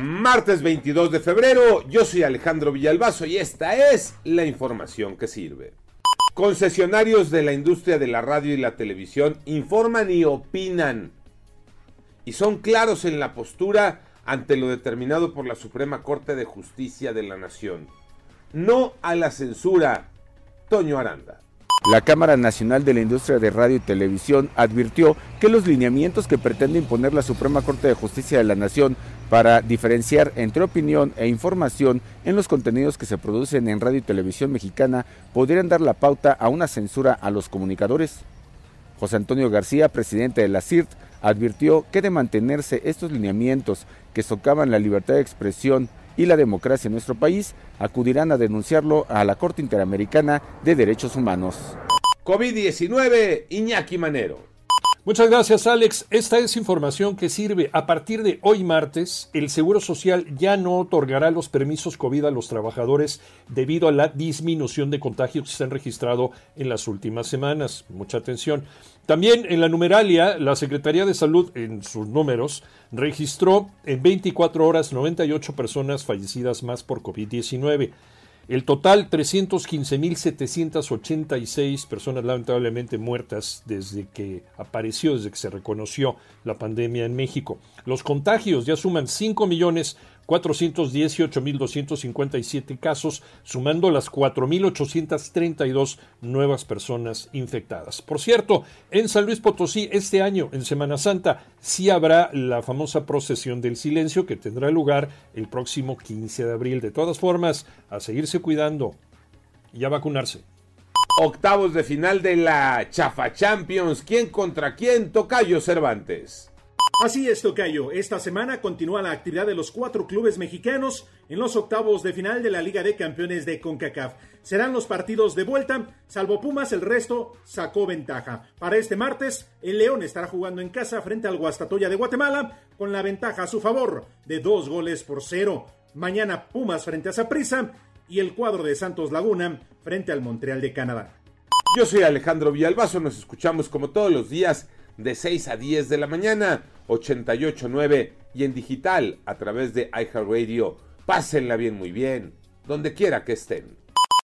Martes 22 de febrero, yo soy Alejandro Villalbazo y esta es la información que sirve. Concesionarios de la industria de la radio y la televisión informan y opinan y son claros en la postura ante lo determinado por la Suprema Corte de Justicia de la Nación. No a la censura. Toño Aranda. La Cámara Nacional de la Industria de Radio y Televisión advirtió que los lineamientos que pretende imponer la Suprema Corte de Justicia de la Nación para diferenciar entre opinión e información en los contenidos que se producen en radio y televisión mexicana podrían dar la pauta a una censura a los comunicadores. José Antonio García, presidente de la CIRT, advirtió que de mantenerse estos lineamientos que socavan la libertad de expresión y la democracia en nuestro país, acudirán a denunciarlo a la Corte Interamericana de Derechos Humanos. COVID-19, Iñaki Manero. Muchas gracias, Alex. Esta es información que sirve. A partir de hoy martes, el Seguro Social ya no otorgará los permisos COVID a los trabajadores debido a la disminución de contagios que se han registrado en las últimas semanas. Mucha atención. También en la numeralia, la Secretaría de Salud, en sus números, registró en 24 horas 98 personas fallecidas más por COVID-19. El total, 315.786 personas lamentablemente muertas desde que apareció, desde que se reconoció la pandemia en México. Los contagios ya suman 5 millones 418.257 casos, sumando las 4.832 nuevas personas infectadas. Por cierto, en San Luis Potosí este año, en Semana Santa, sí habrá la famosa procesión del silencio que tendrá lugar el próximo 15 de abril. De todas formas, a seguirse cuidando y a vacunarse. Octavos de final de la Chafa Champions. ¿Quién contra quién? Tocayo Cervantes. Así es, Tocayo. Esta semana continúa la actividad de los cuatro clubes mexicanos en los octavos de final de la Liga de Campeones de CONCACAF. Serán los partidos de vuelta, salvo Pumas, el resto sacó ventaja. Para este martes, el León estará jugando en casa frente al Guastatoya de Guatemala, con la ventaja a su favor de dos goles por cero. Mañana Pumas frente a Saprissa y el cuadro de Santos Laguna frente al Montreal de Canadá. Yo soy Alejandro Villalbazo, nos escuchamos como todos los días de 6 a 10 de la mañana, 88.9 y en digital a través de iHeartRadio. Pásenla bien, muy bien, donde quiera que estén.